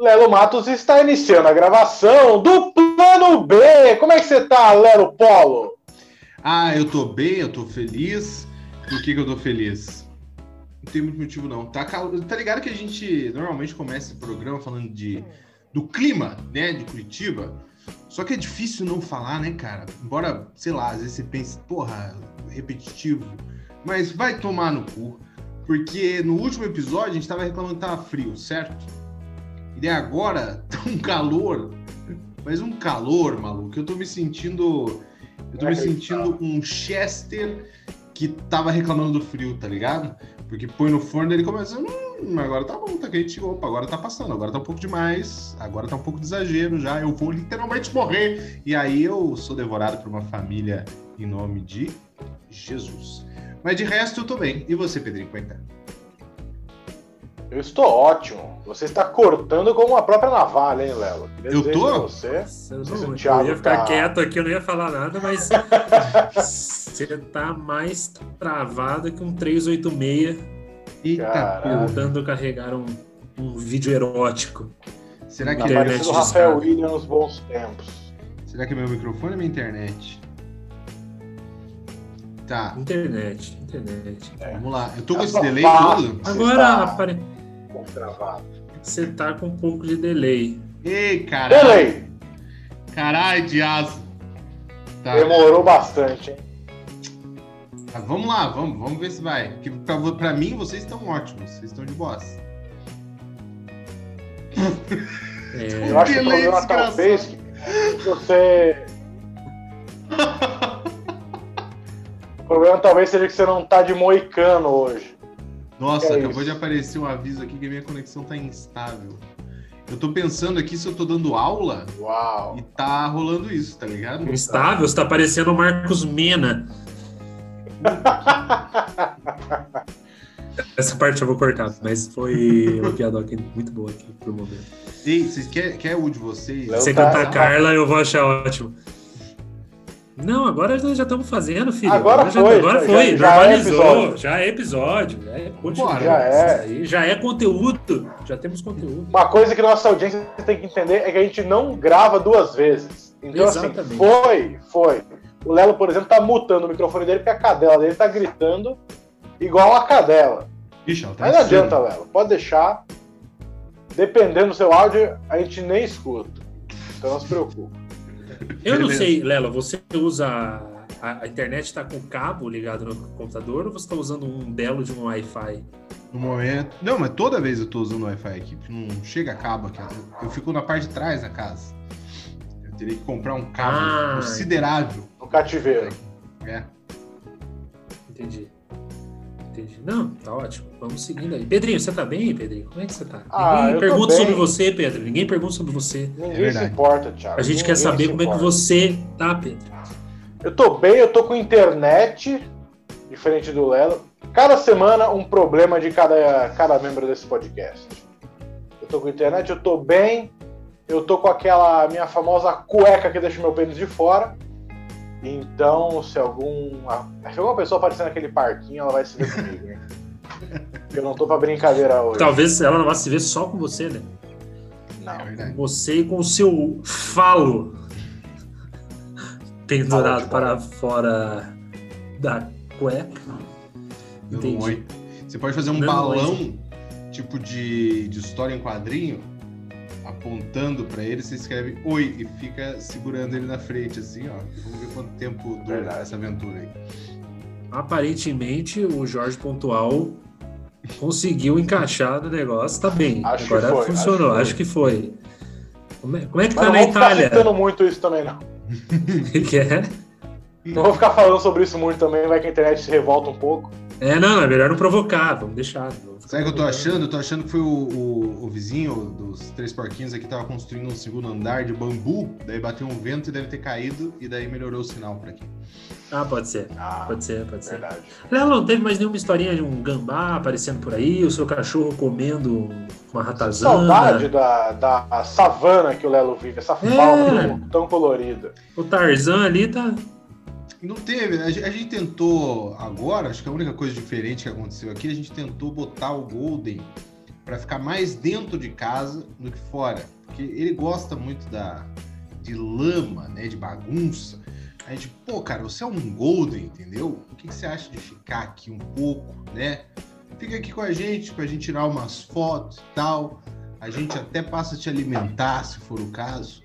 Lelo Matos está iniciando a gravação do Plano B. Como é que você tá, Lelo Polo? Ah, eu tô bem, eu tô feliz. Por que, que eu tô feliz? Não tem muito motivo, não. Tá, tá ligado que a gente normalmente começa o programa falando de, do clima, né, de Curitiba. Só que é difícil não falar, né, cara? Embora, sei lá, às vezes você pense, porra, repetitivo. Mas vai tomar no cu. Porque no último episódio a gente tava reclamando que tava frio, certo? E daí agora tá um calor. Mas um calor, maluco. Eu tô me sentindo. Eu tô me sentindo um Chester que tava reclamando do frio, tá ligado? Porque põe no forno e ele começa. Hum, agora tá bom, tá quente. Opa, agora tá passando, agora tá um pouco demais. Agora tá um pouco de exagero já. Eu vou literalmente morrer. E aí eu sou devorado por uma família em nome de Jesus. Mas de resto eu tô bem. E você, Pedrinho, como é que tá? Eu estou ótimo. Você está cortando como a própria navalha, hein, Lelo? eu tô? Você. eu, não, eu ia ficar tá... quieto aqui, eu não ia falar nada, mas você tá mais travado que um 386 Eita, tentando carregar um, um vídeo erótico. Será que é o Rafael William nos bons tempos? Será que é meu microfone ou minha internet? Tá. Internet, internet. É. Vamos lá. Eu tô com esse delay todo? Agora, apare... Você tá com um pouco de delay. Ei, caralho. Delay. Caralho, de asa. Tá. Demorou bastante, hein? Tá, vamos lá, vamos, vamos ver se vai. Porque pra, pra mim, vocês estão ótimos. Vocês estão de boss. É... Eu acho que o problema talvez que você. o problema talvez seja que você não tá de moicano hoje. Nossa, é acabou isso. de aparecer um aviso aqui que a minha conexão tá instável. Eu tô pensando aqui se eu tô dando aula Uau. e tá rolando isso, tá ligado? Instável, você tá parecendo o Marcos Mena. Essa parte eu vou cortar, mas foi uma piada muito boa aqui pro momento. Ei, vocês quer, quer o de vocês? Você cantar Carla, eu vou achar ótimo. Não, agora nós já estamos fazendo, filho. Agora, agora foi. Já, agora foi, já, normalizou. Já é episódio. Já é, Bora, já, é. Aí, já é conteúdo. Já temos conteúdo. Uma coisa que nossa audiência tem que entender é que a gente não grava duas vezes. Então, assim, Exatamente. assim, foi, foi. O Lelo, por exemplo, tá mutando o microfone dele porque a cadela dele tá gritando igual a cadela. Ixi, tá Mas não adianta, Lelo. Pode deixar. Dependendo do seu áudio, a gente nem escuta. Então não se preocupe. Eu não sei, Lela, você usa. A, a internet está com cabo ligado no computador ou você está usando um belo de um Wi-Fi? No momento. Não, mas toda vez eu estou usando Wi-Fi aqui, porque não chega cabo aqui. Eu fico na parte de trás da casa. Eu teria que comprar um cabo ah, considerável. No cativeiro. É. Entendi. Entendi. Não, tá ótimo. Vamos seguindo aí. Pedrinho, você tá bem, Pedrinho? Como é que você tá? Ah, Ninguém pergunta sobre você, Pedro. Ninguém pergunta sobre você. Ninguém é se importa, Thiago. A gente Ninguém quer saber como importa. é que você tá, Pedro. Eu tô bem, eu tô com internet, diferente do Lelo. Cada semana um problema de cada, cada membro desse podcast. Eu tô com internet, eu tô bem, eu tô com aquela minha famosa cueca que deixa meu pênis de fora. Então, se algum. Se alguma pessoa aparecer naquele parquinho, ela vai se ver comigo, hein? Eu não tô pra brincadeira hoje. Talvez ela não vá se ver só com você, né? Não. É você e com o seu falo pendurado para fora da cueca. Entendi. Você pode fazer um não, balão, tipo de, de história em quadrinho, apontando para ele, você escreve oi e fica segurando ele na frente, assim, ó. Vamos ver quanto tempo dura Verdade. essa aventura aí. Aparentemente, o Jorge Pontual conseguiu encaixar no negócio, tá bem. Acho Agora foi, funcionou, acho, acho, que foi. Como é, como é que Mas tá na Itália? Não vou muito isso também, não. O que é? Não vou ficar falando sobre isso muito também, vai que a internet se revolta um pouco. É, não, é melhor não provocar, vamos deixar. Sabe o que eu tô achando? Eu tô achando que foi o, o, o vizinho dos três porquinhos aqui tava construindo um segundo andar de bambu, daí bateu um vento e deve ter caído, e daí melhorou o sinal por aqui. Ah, pode ser. Ah, pode ser, pode ser. Verdade. Léo, não teve mais nenhuma historinha de um gambá aparecendo por aí, o seu cachorro comendo uma ratazana. Saudade da, da savana que o Lelo vive, essa fauna é. tão colorida. O Tarzan ali tá não teve, né? A gente tentou agora, acho que a única coisa diferente que aconteceu aqui, a gente tentou botar o Golden para ficar mais dentro de casa do que fora, porque ele gosta muito da de lama, né, de bagunça. A gente, pô, cara, você é um golden, entendeu? O que, que você acha de ficar aqui um pouco, né? Fica aqui com a gente, pra gente tirar umas fotos e tal. A gente até passa a te alimentar, se for o caso.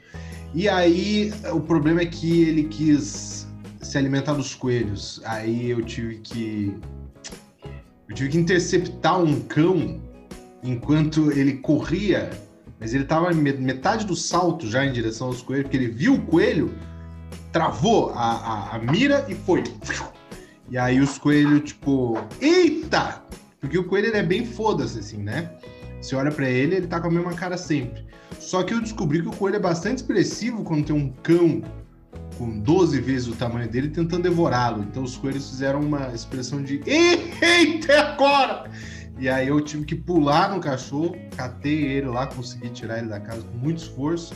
E aí, o problema é que ele quis se alimentar dos coelhos. Aí eu tive que. Eu tive que interceptar um cão enquanto ele corria, mas ele tava metade do salto já em direção aos coelhos, porque ele viu o coelho, travou a, a, a mira e foi. E aí os coelhos, tipo, eita! Porque o coelho é bem foda-se, assim, né? Você olha para ele, ele tá com a mesma cara sempre. Só que eu descobri que o coelho é bastante expressivo quando tem um cão com 12 vezes o tamanho dele tentando devorá-lo. Então os coelhos fizeram uma expressão de eita agora! E aí eu tive que pular no cachorro, catei ele lá, consegui tirar ele da casa com muito esforço.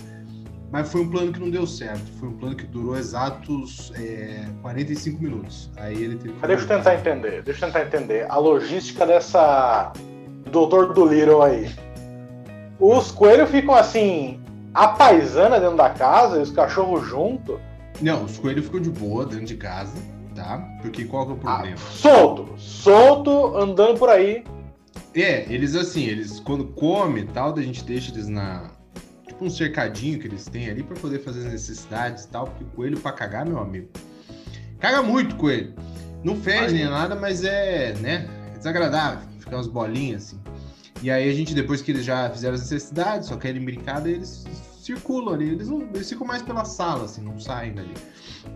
Mas foi um plano que não deu certo. Foi um plano que durou exatos é, 45 minutos. Aí ele teve que. Deixa eu tentar entender. Deixa eu tentar entender. A logística dessa. Doutor do Little aí. Os coelhos ficam assim. A paisana dentro da casa e os cachorros junto. Não, os coelhos ficam de boa dentro de casa, tá? Porque qual que é o ah, problema? Ah, solto! Solto, andando por aí. É, eles assim, eles quando comem e tal, a gente deixa eles na, tipo um cercadinho que eles têm ali para poder fazer as necessidades e tal, porque o coelho para cagar, meu amigo. Caga muito coelho. Não fede nem nada, mas é, né, é desagradável, ficar umas bolinhas assim. E aí a gente, depois que eles já fizeram as necessidades, só querem brincada, eles circulam ali, eles, não, eles ficam mais pela sala, assim, não saem dali.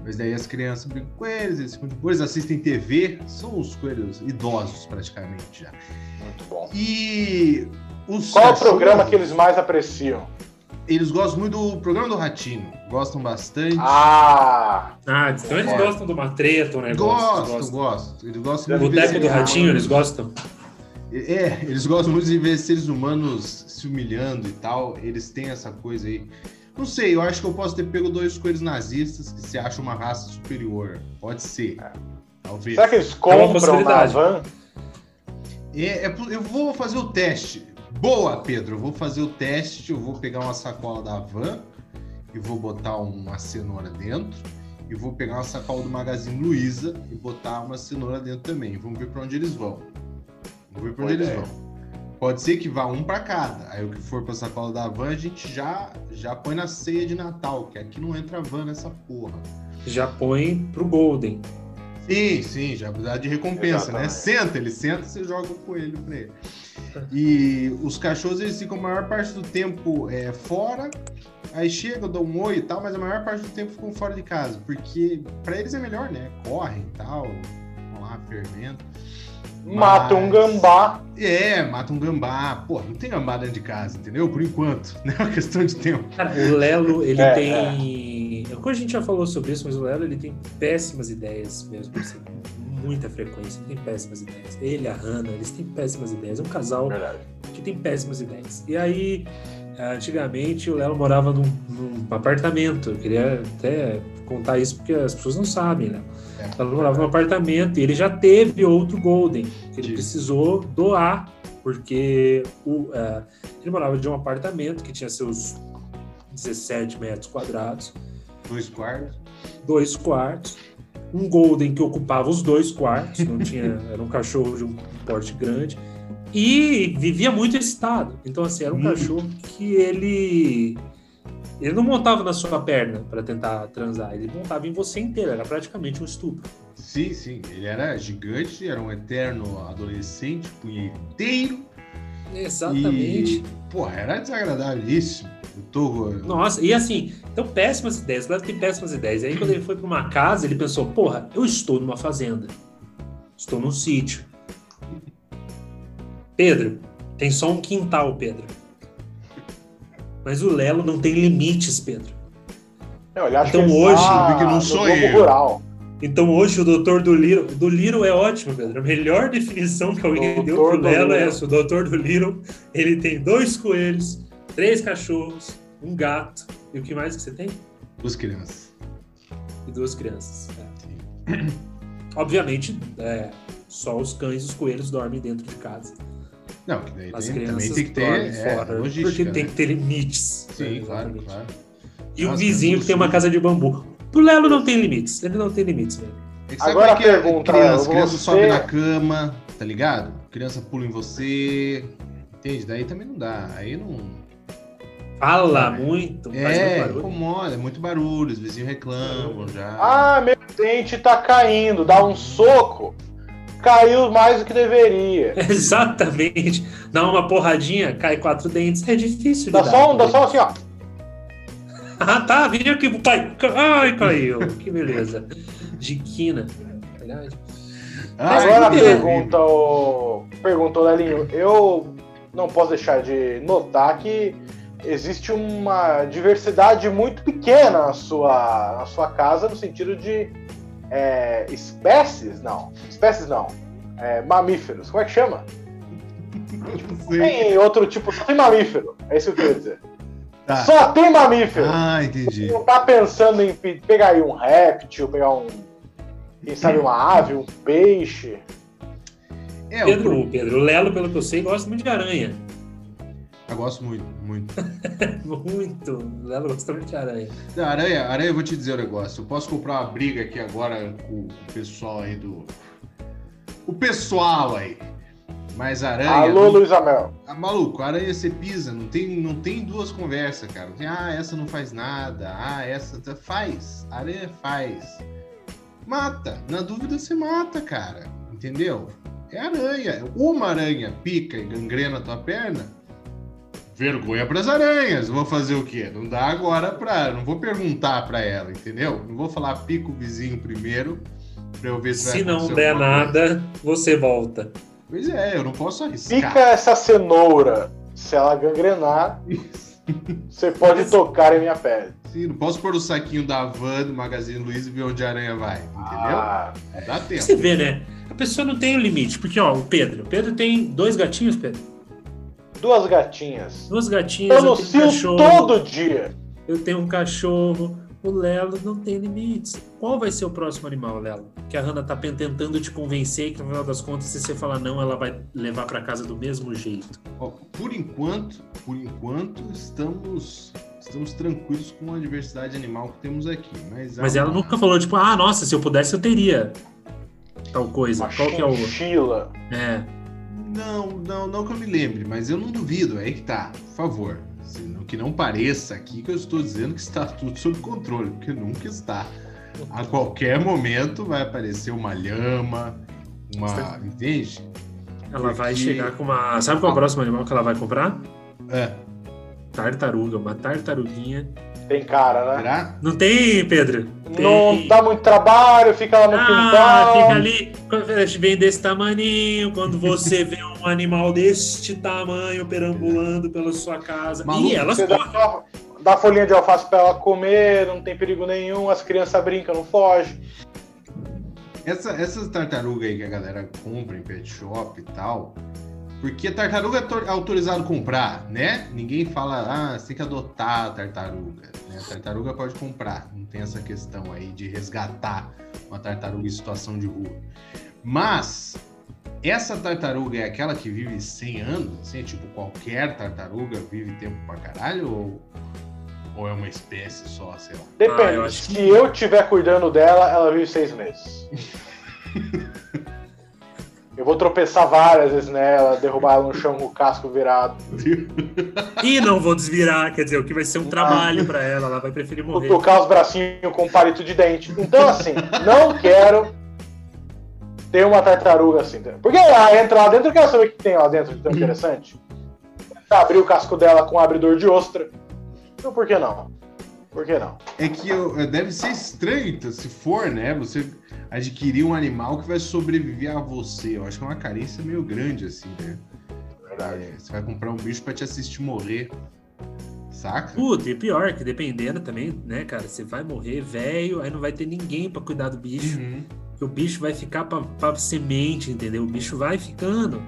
Mas daí as crianças brincam com eles, eles ficam de boa, eles assistem TV, são os coelhos idosos praticamente já. Muito bom. E os Qual cachorros... o programa que eles mais apreciam? Eles gostam muito do programa do Ratinho. Gostam bastante. Ah! Ah, então eles é. gostam do Matreto, né? Gostam, gostam. gostam. Eles gostam do Boteco do Ratinho, eles gostam? É, eles gostam muito de ver seres humanos se humilhando e tal. Eles têm essa coisa aí. Não sei, eu acho que eu posso ter pego dois coelhos nazistas que se acham uma raça superior. Pode ser. É. Talvez. Será que eles compram é na van? É, é, eu vou fazer o teste. Boa, Pedro. Eu vou fazer o teste. Eu vou pegar uma sacola da van e vou botar uma cenoura dentro. E vou pegar uma sacola do Magazine Luiza e botar uma cenoura dentro também. Vamos ver para onde eles vão. Vamos ver para onde eles vão. Pode ser que vá um para cada. Aí o que for para sacola da van, a gente já já põe na ceia de Natal, que aqui não entra van nessa porra. Já põe pro Golden. Sim, sim, já dá de recompensa, né? Exatamente. né? Senta, ele senta, você joga o coelho para ele. E os cachorros eles ficam a maior parte do tempo é, fora, aí chegam, dão um oi e tal, mas a maior parte do tempo ficam fora de casa, porque para eles é melhor, né? Correm e tal, vão lá, fermento. Mata um gambá. É, mata um gambá. Pô, não tem gambá dentro de casa, entendeu? Por enquanto. Não é uma questão de tempo. Cara, o Lelo, ele é, tem. É. A gente já falou sobre isso, mas o Lelo ele tem péssimas ideias mesmo, assim muita frequência, tem péssimas ideias. Ele, a Hannah, eles têm péssimas ideias. É um casal Verdade. que tem péssimas ideias. E aí, antigamente, o Lelo morava num, num, apartamento. Eu queria até contar isso porque as pessoas não sabem, né? É. Ela morava num apartamento e ele já teve outro Golden que ele precisou doar porque o, uh, ele morava de um apartamento que tinha seus 17 metros quadrados. Dois quartos. Dois quartos um Golden que ocupava os dois quartos, não tinha, era um cachorro de um porte grande e vivia muito excitado. Então assim, era um hum. cachorro que ele ele não montava na sua perna para tentar transar, ele montava em você inteiro, era praticamente um estupro. Sim, sim, ele era gigante, era um eterno adolescente, punheteiro. Exatamente. E, porra, era desagradabilíssimo. Tô... Nossa, e assim, então péssimas ideias, Leve tem péssimas ideias. E aí quando ele foi para uma casa, ele pensou, porra, eu estou numa fazenda. Estou num sítio. Pedro, tem só um quintal, Pedro. Mas o Lelo não tem limites, Pedro. então hoje, tá que não sou eu. Rural. Então hoje o doutor do Liro, do Liro é ótimo, Pedro. A melhor definição que alguém doutor deu pro Lelo é essa. O doutor do Liro, ele tem dois coelhos, três cachorros, um gato. E o que mais que você tem? Duas crianças. E duas crianças. É. Obviamente, é, só os cães e os coelhos dormem dentro de casa. Não, que daí As tem- crianças também tem que ter é, fora, logística. porque tem né? que ter limites. Sim, É, claro, claro. E o Nossa, vizinho é que tem uma casa de bambu. O Lelo não tem limites. Ele não tem limites, velho. É Agora é que é? pergunta, criança, você- criança sobe na cama, tá ligado? Criança pula em você. Entende? Daí também não dá. Aí não. Fala É. muito, faz É, muito barulho. incomoda, é muito barulho, os vizinhos reclamam já. Ah, meu dente tá caindo, dá um soco. Caiu mais do que deveria. Exatamente. Dá uma porradinha, cai quatro dentes. É difícil de Dá dar. só, um, dá só assim, ó. Ah, tá. Vem aqui pro pai. Ai, caiu. Que beleza. De quina. Verdade. Ai, Agora pergunta o. Perguntou, Lelinho. Eu não posso deixar de notar que existe uma diversidade muito pequena na sua, na sua casa, no sentido de é, espécies, não. Espécies não. É, mamíferos. Como é que chama? Tem outro tipo, só tem mamífero. É isso que eu queria dizer. Tá. Só tem mamífero. Ah, entendi. Não tá pensando em pe- pegar aí um réptil, pegar um. Quem sabe uma ave, um peixe. É, Pedro, eu, Pedro, o Lelo, pelo que eu sei, gosta muito de aranha. Eu gosto muito, muito. Muito. Lelo gosta muito de aranha. Da aranha, aranha, eu vou te dizer um negócio. Eu posso comprar uma briga aqui agora com o pessoal aí do. O pessoal aí. Mas aranha. Alô, Luiz Amel. Ah, maluco, aranha você pisa, não tem, não tem duas conversas, cara. Não tem, ah, essa não faz nada, ah, essa tá- faz. Aranha faz. Mata. Na dúvida você mata, cara. Entendeu? É aranha. Uma aranha pica e gangrena a tua perna. Vergonha pras aranhas. Vou fazer o quê? Não dá agora pra. Não vou perguntar pra ela, entendeu? Não vou falar pica o vizinho primeiro pra eu ver se, vai Se não der alguma coisa. nada, você volta. Pois é, eu não posso arriscar. Pica essa cenoura. Se ela gangrenar, você pode tocar em minha pele. Sim, não posso pôr o saquinho da van do Magazine Luiza e ver onde a aranha vai, entendeu? Ah, dá tempo. Você vê, né? A pessoa não tem o limite. Porque, ó, o Pedro. O Pedro tem dois gatinhos, Pedro. Duas gatinhas. Duas gatinhas, Eu eu tenho um cachorro. todo dia. Eu tenho um cachorro. O Lelo não tem limites. Qual vai ser o próximo animal, Lelo? Que a Hannah tá tentando te convencer que, no final das contas, se você falar não, ela vai levar pra casa do mesmo jeito. Ó, por enquanto, por enquanto, estamos, estamos tranquilos com a diversidade animal que temos aqui. Mas, Mas ela uma- nunca falou, tipo, ah, nossa, se eu pudesse, eu teria tal coisa. Uma Qual que é o. chinchila. É. Não, não, não que eu me lembre, mas eu não duvido, é aí que tá. Por favor. se não- Que não pareça aqui que eu estou dizendo que está tudo sob controle, porque nunca está. A qualquer momento vai aparecer uma lhama, uma. Entende? Ela vai Porque- chegar com uma. Sabe qual é o próximo animal que ela vai comprar? É, Tartaruga, uma tartaruguinha. Tem cara, né? será? Não tem, Pedro? Tem. Não dá muito trabalho, fica lá no Ah, quintal. fica ali, quando vem desse tamaninho, quando você vê um animal deste tamanho perambulando pela sua casa. Maluco, e elas dá, correm. só- dá folhinha de alface pra ela comer, não tem perigo nenhum, as crianças brincam, não fogem. Essa, essas tartarugas aí que a galera compra em pet shop e tal, porque tartaruga é tor- autorizado a comprar, né? Ninguém fala, ah, você tem que adotar a tartaruga. Né? A tartaruga pode comprar, não tem essa questão aí de resgatar uma tartaruga em situação de rua. Mas essa tartaruga é aquela que vive 100 anos, assim, tipo qualquer tartaruga vive tempo pra caralho ou, ou é uma espécie só, sei lá? Depende. Ah, eu acho Se eu estiver cuidando dela, ela vive seis meses. eu vou tropeçar várias vezes nela, derrubar ela no chão com o casco virado, E não vou desvirar, quer dizer, o que vai ser um trabalho pra ela, ela vai preferir morrer. tocar os bracinhos com um palito de dente. Então, assim, não quero ter uma tartaruga assim. entendeu? Porque ela entra lá dentro, eu quero saber o que tem lá dentro de tão interessante. Abrir o casco dela com um abridor de ostra. Então, por que não? Por que não? É que eu- deve ser estranho, então, se for, né? Você adquirir um animal que vai sobreviver a você. Eu acho que é uma carência meio grande, assim, né? Verdade. É, você vai comprar um bicho pra te assistir morrer. Saca? Puta, e pior, que dependendo também, né, cara, você vai morrer velho, aí não vai ter ninguém pra cuidar do bicho. Uhum. O bicho vai ficar pra, pra semente, entendeu? O bicho vai ficando.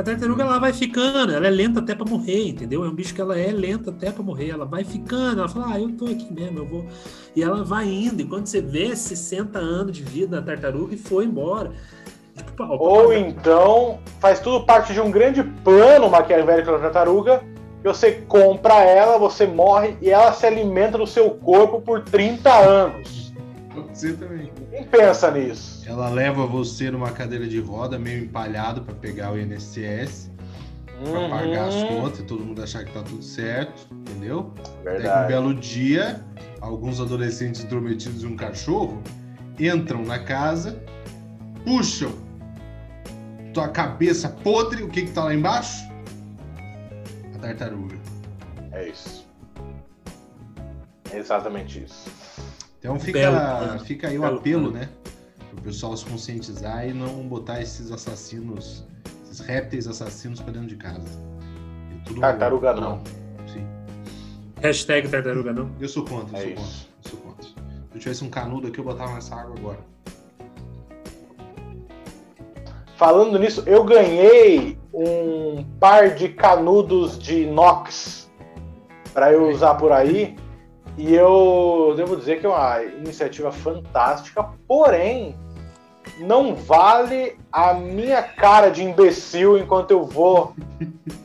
A tartaruga ela vai ficando, ela é lenta até pra morrer, entendeu? É um bicho que ela é lenta até pra morrer, ela vai ficando, ela fala, ah, eu tô aqui mesmo, eu vou. E ela vai indo, e quando você vê 60 anos de vida da tartaruga e foi embora. pau. Ou então faz tudo parte de um grande plano maquiavélico da tartaruga. Que você compra ela, você morre e ela se alimenta do seu corpo por 30 anos. Você também. Quem pensa nisso? Ela leva você numa cadeira de roda, meio empalhado para pegar o INSS, uhum. para pagar as contas e todo mundo achar que tá tudo certo, entendeu? Verdade. Até que um belo dia, alguns adolescentes intrometidos em um cachorro entram na casa, puxam tua cabeça podre, o que que tá lá embaixo? A tartaruga. É isso. É exatamente isso. Então fica, Belo, fica aí o Belo, apelo, né? Pro pessoal se conscientizar e não botar esses assassinos, esses répteis assassinos pra dentro de casa. Tartaruga não. Sim. Hashtag tartaruga não. Eu sou contra, eu é sou isso. contra. Eu sou contra. Se eu tivesse um canudo aqui, eu botava nessa água agora. Falando nisso, eu ganhei um par de canudos de inox para eu usar por aí. E eu devo dizer que é uma iniciativa fantástica, porém não vale a minha cara de imbecil enquanto eu vou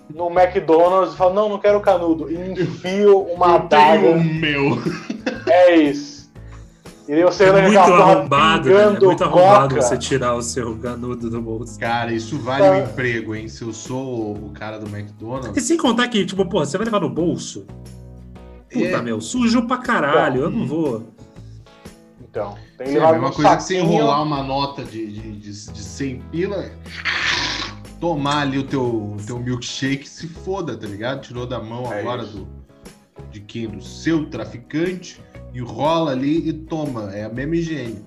no McDonald's e falo, não, não quero canudo. E enfio uma adaga. o meu. É isso. E você é muito arrombado, né? É muito arrombado você tirar o seu canudo do bolso. Cara, isso vale o um emprego, hein? Se eu sou o cara do McDonald's. E sem contar que, tipo, porra, você vai levar no bolso? Puta, é. meu, sujo pra caralho, eu não vou. Então, tem levar é a mesma coisa saquinho. que você enrolar uma nota de, de, de, de 100 pila, tomar ali o teu, teu milkshake, se foda, tá ligado? Tirou da mão é agora do, de quem? Do seu traficante, enrola ali e toma. É a mesma higiene.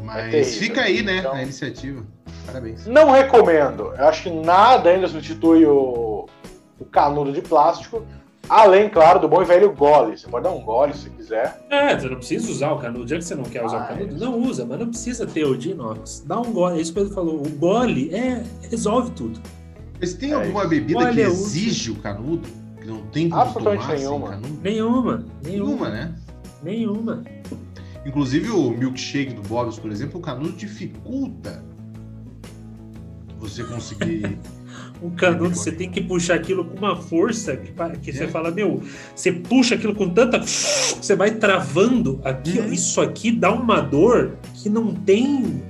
Mas é fica aí, né, então, a iniciativa. Parabéns. Não recomendo. Eu acho que nada ainda substitui o, o canudo de plástico. Além, claro, do bom e velho gole. Você pode dar um gole se quiser. É, você não precisa usar o canudo. Já que você não quer usar ah, o canudo, não usa, mas não precisa ter o de inox. Dá um gole. É isso que ele falou. O gole é, resolve tudo. Mas tem é alguma bebida Olha, que exige o canudo? Que não tem como Absolutamente tomar nenhuma. Canudo? Nenhuma. Nenhuma, né? Nenhuma. Inclusive o milkshake do Bob's, por exemplo, o canudo dificulta você conseguir um canudo, você tem que puxar aquilo com uma força que, que é. você fala, meu, você puxa aquilo com tanta. Você vai travando aqui, uhum. isso aqui dá uma dor que não tem.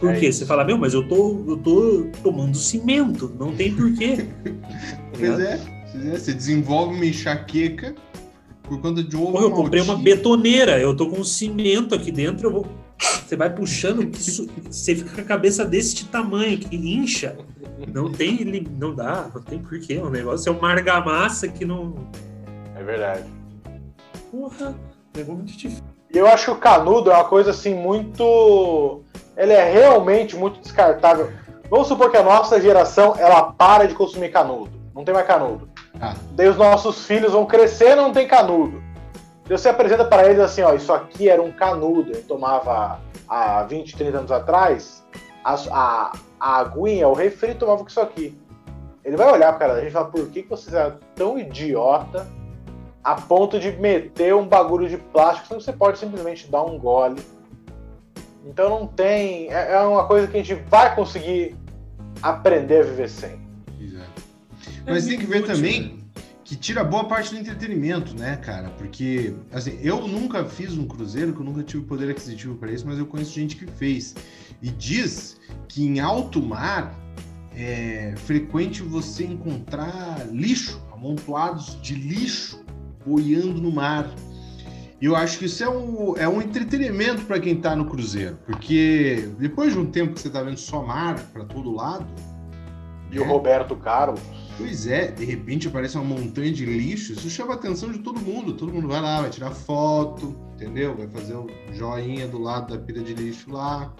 Por é quê? Você fala, meu, mas eu tô, eu tô tomando cimento, não tem porquê. pois é, você desenvolve uma enxaqueca por conta de ovo. eu comprei uma betoneira, eu tô com cimento aqui dentro, eu vou. Você vai puxando, você fica com a cabeça desse tamanho, que incha. Não tem, não dá, não tem porquê. O negócio é uma argamassa que não. É verdade. Porra, é muito difícil. E eu acho que o canudo é uma coisa assim muito. Ele é realmente muito descartável. Vamos supor que a nossa geração ela para de consumir canudo. Não tem mais canudo. Ah. Daí os nossos filhos vão crescer e não tem canudo. Daí você apresenta para eles assim, ó, isso aqui era um canudo. Eu tomava há 20, 30 anos atrás. A, a, a aguinha, o refri tomava com isso aqui. Ele vai olhar para a gente e falar, por que, que você é tão idiota a ponto de meter um bagulho de plástico, se você pode simplesmente dar um gole. Então não tem. É, é uma coisa que a gente vai conseguir aprender a viver sem. Exato. Mas é tem que ver também né? Que tira boa parte do entretenimento, né, cara? Porque, assim, eu nunca fiz um cruzeiro, que eu nunca tive poder aquisitivo para isso, mas eu conheço gente que fez. E diz que em alto mar é frequente você encontrar lixo, amontoados de lixo boiando no mar. E eu acho que isso é um, é um entretenimento para quem está no cruzeiro, porque depois de um tempo que você está vendo só mar para todo lado. E né? o Roberto Carlos. Pois é, de repente aparece uma montanha de lixo, isso chama a atenção de todo mundo. Todo mundo vai lá, vai tirar foto, entendeu? Vai fazer o joinha do lado da pilha de lixo lá.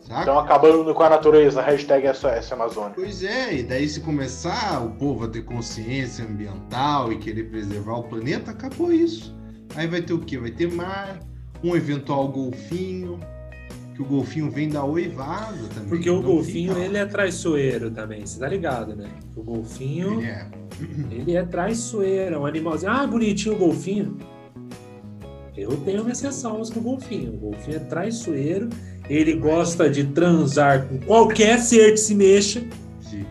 Saca? Estão acabando com a natureza, hashtag SOS Amazônia. Pois é, e daí se começar o povo a ter consciência ambiental e querer preservar o planeta, acabou isso. Aí vai ter o quê? Vai ter mar, um eventual golfinho, que o golfinho vem da oivada também. Porque o golfinho, fica... ele é traiçoeiro também, você tá ligado, né? O golfinho, ele é, ele é traiçoeiro, é um animalzinho. Ah, bonitinho o golfinho. Eu tenho minhas ressalvas com o golfinho. O golfinho é traiçoeiro Ele gosta de transar com qualquer ser que se mexa.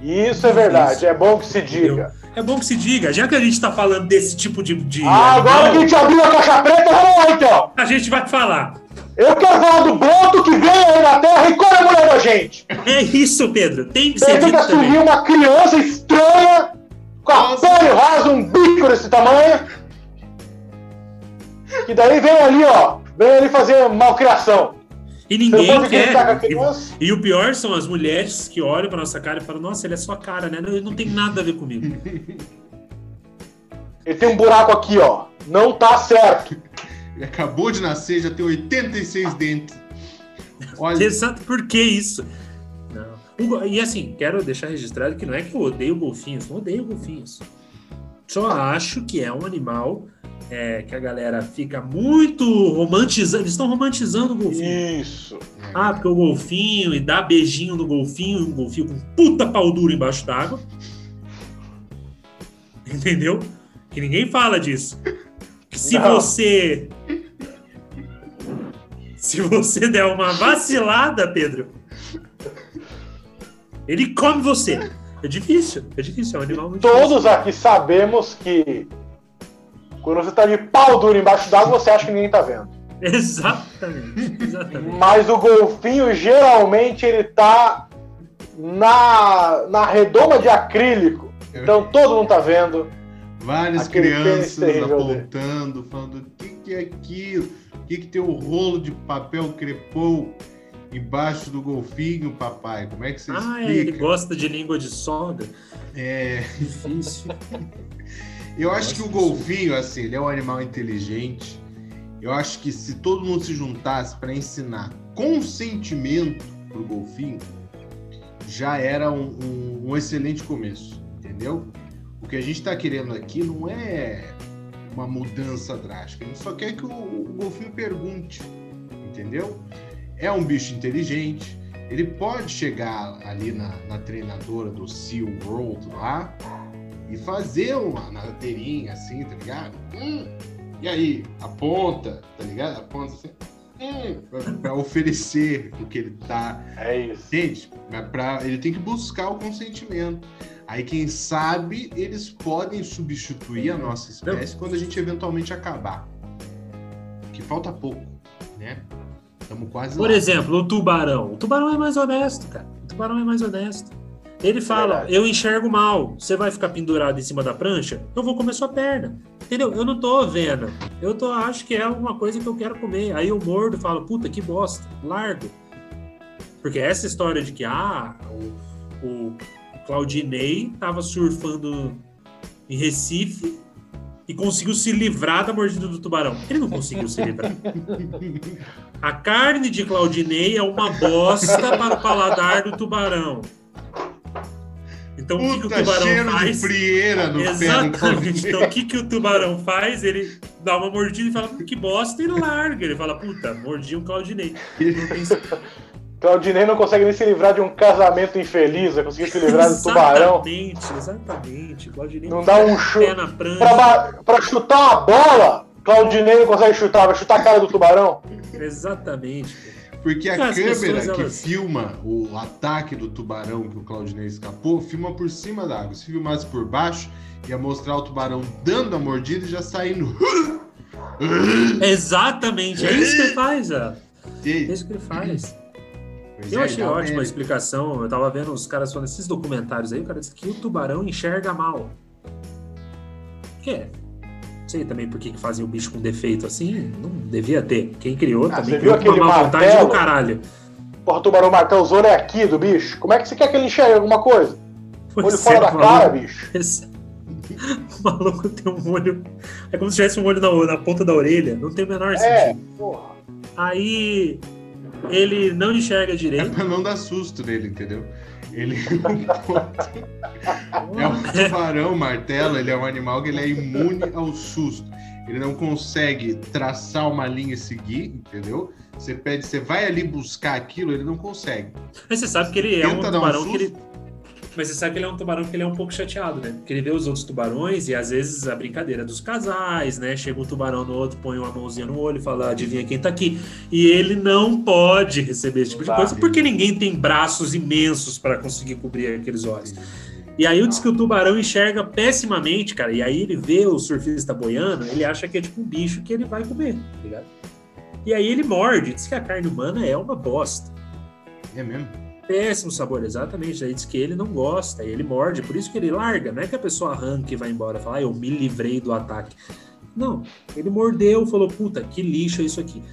Isso é verdade, é bom que se diga. É bom que se diga, já que a gente está falando desse tipo de. de ah, agora que a gente abriu a caixa preta, vamos lá então! A gente vai falar. Eu quero falar do Boto que vem aí na Terra e come a mulher da gente! É isso, Pedro, tem que ser. Tem que assumir uma criança estranha, com a pele rasa, um bico desse tamanho. Que daí vem ali, ó, vem ali fazer malcriação. E ninguém quer. E, e, o pior são as mulheres que olham pra nossa cara e falam: Nossa, ele é sua cara, né? Ele não tem nada a ver comigo. Ele tem um buraco aqui, ó. Não tá certo. Ele acabou de nascer, já tem 86 dentes. Olha. Exato, por que isso? Não. E assim, quero deixar registrado que não é que eu odeio golfinhos, não odeio golfinhos. Só acho que é um animal é, que a galera fica muito romantizando. Eles estão romantizando o golfinho. Isso. Ah, porque o golfinho e dá beijinho no golfinho, um golfinho com puta pau duro embaixo d'água. Entendeu? Que ninguém fala disso. Se Não. você. Se você der uma vacilada, Pedro, ele come você. É difícil, é difícil, é um animal muito Todos difícil. aqui sabemos que quando você tá de pau duro embaixo d'água, você acha que ninguém tá vendo. Exatamente, exatamente. Mas o golfinho, geralmente, ele tá na, na redoma de acrílico. Então todo mundo tá vendo. Várias crianças apontando, falando: o que, que é aquilo? O que, que tem o rolo de papel crepou embaixo do golfinho, papai? Como é que você ah, explica? Ah, ele gosta de língua de soda. É. Difícil. Eu acho que o golfinho, assim, ele é um animal inteligente. Eu acho que se todo mundo se juntasse para ensinar consentimento pro golfinho, já era um, um, um, excelente começo, entendeu? O que a gente está querendo aqui não é uma mudança drástica, a gente só quer que o, o golfinho pergunte, entendeu? É um bicho inteligente, ele pode chegar ali na, na treinadora do Seal World lá e fazer uma narrateirinha assim, tá ligado? Hum, e aí, aponta, tá ligado? Aponta assim. Hum, pra, pra oferecer o que ele tá. É isso. Entende? Pra, ele tem que buscar o consentimento. Aí, quem sabe, eles podem substituir a nossa espécie quando a gente eventualmente acabar. Que falta pouco, né? Estamos quase Por lá. exemplo, o tubarão. O tubarão é mais honesto, cara. O tubarão é mais honesto. Ele fala. Eu enxergo mal. Você vai ficar pendurado em cima da prancha? Eu vou comer sua perna. Entendeu? Eu não tô vendo. Eu tô, acho que é alguma coisa que eu quero comer. Aí eu mordo e falo: Puta, que bosta. Largo. Porque essa história de que, ah, o, o Claudinei tava surfando em Recife e conseguiu se livrar da mordida do tubarão. Ele não conseguiu se livrar. A carne de Claudinei é uma bosta para o paladar do tubarão. Então, Puta, o que, que, o tubarão faz? Exatamente. Então, o que, que o tubarão faz? Ele dá uma mordida e fala, que bosta, e larga. Ele fala, puta, mordi um Claudinei. Claudinei não consegue nem se livrar de um casamento infeliz, vai conseguir se livrar do tubarão. Exatamente, exatamente. Claudinei não dá um chute. Pra, pra chutar uma bola, Claudinei não consegue chutar, vai chutar a cara do tubarão. Exatamente. Porque a As câmera que elas... filma o ataque do tubarão que o Claudinei escapou, filma por cima da água. Se filmasse por baixo, ia mostrar o tubarão dando a mordida e já saindo. Exatamente, é isso que ele faz, ó. É isso que ele faz. Pois eu é, achei ótima a explicação. Eu tava vendo os caras falando esses documentários aí, o cara disse que o tubarão enxerga mal. O que é? sei também por que fazia o bicho com defeito assim. Não devia ter. Quem criou ah, também criou com uma má vontade do caralho. Porra, o tubarão martelzão é aqui do bicho. Como é que você quer que ele enxergue alguma coisa? Pois olho é, fora da maluco. cara, bicho. Esse... O maluco tem um olho. É como se tivesse um olho na, na ponta da orelha. Não tem o menor é, sentido. Porra. Aí ele não enxerga direito. É pra não dar susto nele, entendeu? Ele é um tubarão martelo, ele é um animal que ele é imune ao susto. Ele não consegue traçar uma linha e seguir, entendeu? Você pede, você vai ali buscar aquilo, ele não consegue. Mas você sabe que ele é um tubarão um que ele Mas você sabe que ele é um tubarão que ele é um pouco chateado, né? Porque ele vê os outros tubarões e às vezes a brincadeira dos casais, né? Chega um tubarão no outro, põe uma mãozinha no olho e fala, adivinha quem tá aqui. E ele não pode receber esse tipo de coisa porque ninguém tem braços imensos para conseguir cobrir aqueles olhos. E aí diz que o tubarão enxerga pessimamente, cara. E aí ele vê o surfista boiando, ele acha que é tipo um bicho que ele vai comer, tá ligado? E aí ele morde, diz que a carne humana é uma bosta. É mesmo? Péssimo sabor, exatamente. Aí diz que ele não gosta, ele morde, por isso que ele larga. Não é que a pessoa arranca e vai embora, fala, ah, eu me livrei do ataque. Não, ele mordeu, falou, puta, que lixo é isso aqui.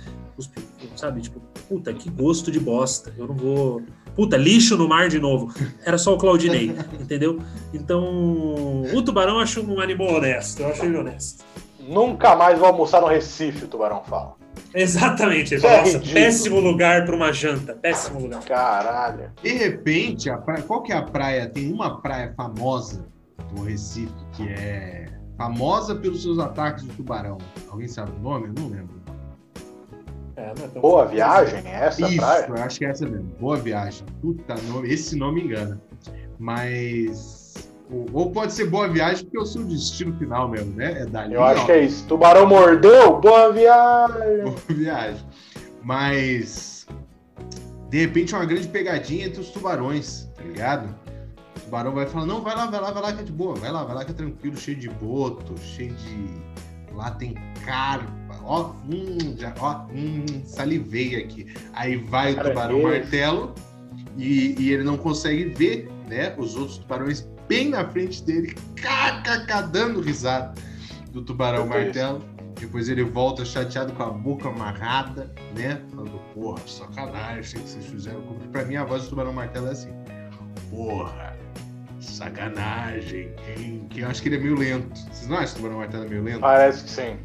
Sabe, tipo, puta, que gosto de bosta. Eu não vou puta, lixo no mar de novo. Era só o Claudinei, entendeu? Então, o tubarão eu acho um animal honesto, eu acho ele honesto. Nunca mais vou almoçar no Recife, o tubarão fala. Exatamente, ele fala, é nossa, péssimo lugar para uma janta, péssimo lugar. Caralho. De repente, a praia, qual que é a praia? Tem uma praia famosa do Recife que é famosa pelos seus ataques do tubarão. Alguém sabe o nome? Eu não lembro. É, é Boa viagem, é essa Isso, praia? eu acho que é essa mesmo. Boa viagem. Puta, nome, esse nome engana. Mas. Ou pode ser boa viagem, porque eu sou o destino final mesmo, né? É dali. Eu acho ó. que é isso. Tubarão mordeu, boa viagem. Boa viagem. Mas. De repente é uma grande pegadinha entre os tubarões, tá ligado? O tubarão vai falar: não, vai lá, vai lá, vai lá que é de boa, vai lá, vai lá que é tranquilo, cheio de boto, cheio de. Lá tem carpa ó, hum, já, ó, hum, salivei aqui. Aí vai o tubarão martelo e, e, ele não consegue ver, né, os outros tubarões bem na frente dele, kkk, dando risada do tubarão martelo. Depois ele volta chateado com a boca amarrada, né? Falando, porra, sacanagem que vocês fizeram. Pra mim, a voz do tubarão martelo é assim: porra, sacanagem, hein? Que eu acho que ele é meio lento. Vocês não acham que o tubarão martelo é meio lento? Parece que sim.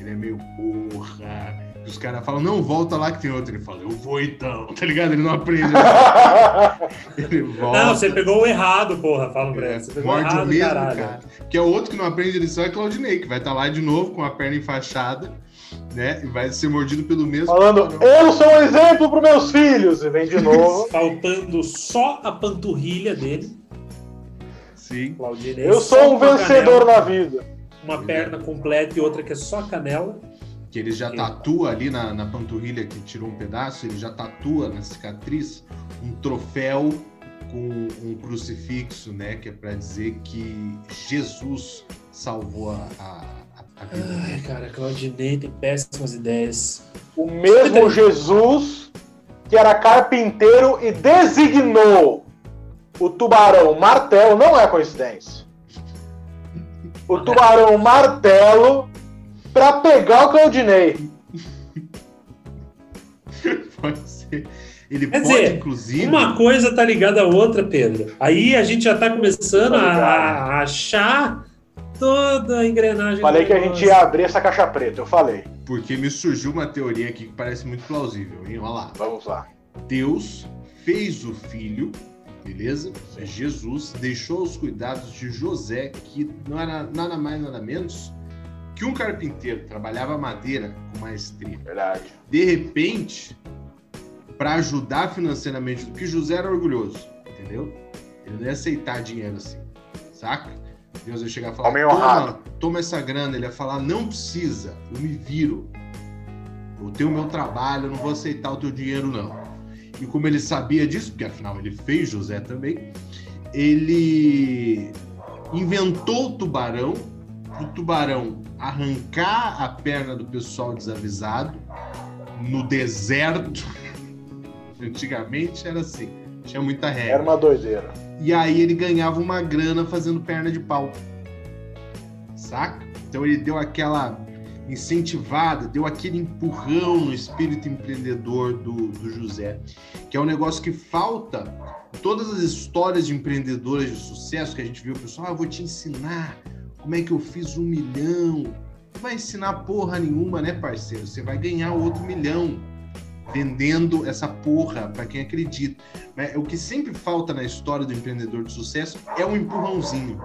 Ele é meio porra. Os caras falam, não, volta lá que tem outro. Ele fala, eu vou então, tá ligado? Ele não aprende. ele volta. Não, você pegou o errado, porra, fala pra ele. Você pegou o errado, mesmo, caralho. cara. Que é o outro que não aprende lição é Claudinei, que vai estar tá lá de novo com a perna enfaixada, né? E vai ser mordido pelo mesmo. Falando, eu sou um exemplo pros meus filhos. E vem de novo. Faltando só a panturrilha dele. Sim. Claudinei, eu sou um vencedor na vida uma perna completa e outra que é só canela. Que ele já tatua ali na, na panturrilha que tirou um pedaço, ele já tatua na cicatriz um troféu com um crucifixo, né? Que é para dizer que Jesus salvou a, a, a vida. Ai, cara, Claudinei tem péssimas ideias. O mesmo Jesus que era carpinteiro e designou o tubarão martelo, não é coincidência o tubarão martelo para pegar o Claudinei. Pode ser. Ele Quer pode, dizer, inclusive. Uma coisa tá ligada à outra, Pedro. Aí a gente já tá começando tá a, a, achar toda a engrenagem. Falei que a gente ia abrir essa caixa preta, eu falei. Porque me surgiu uma teoria aqui que parece muito plausível, hein? Olha lá. Vamos lá. Deus fez o filho beleza? Jesus deixou os cuidados de José, que não era nada mais, nada menos que um carpinteiro, trabalhava madeira com maestria. Verdade. De repente, para ajudar financeiramente, que José era orgulhoso, entendeu? Ele não ia aceitar dinheiro assim, saca? Deus ia chegar e falar: toma, toma essa grana. Ele ia falar: não precisa, eu me viro. Eu tenho o meu trabalho, eu não vou aceitar o teu dinheiro, não. E como ele sabia disso, porque afinal ele fez José também, ele inventou o tubarão, o tubarão arrancar a perna do pessoal desavisado no deserto. Antigamente era assim, tinha muita regra. Era uma doideira. E aí ele ganhava uma grana fazendo perna de pau. Saca? Então ele deu aquela incentivada, deu aquele empurrão no espírito empreendedor do, do José, que é um negócio que falta todas as histórias de empreendedores de sucesso que a gente viu, o pessoal, ah, eu vou te ensinar como é que eu fiz um milhão. Não vai ensinar porra nenhuma, né, parceiro? Você vai ganhar outro milhão vendendo essa porra para quem acredita. Mas o que sempre falta na história do empreendedor de sucesso é um empurrãozinho.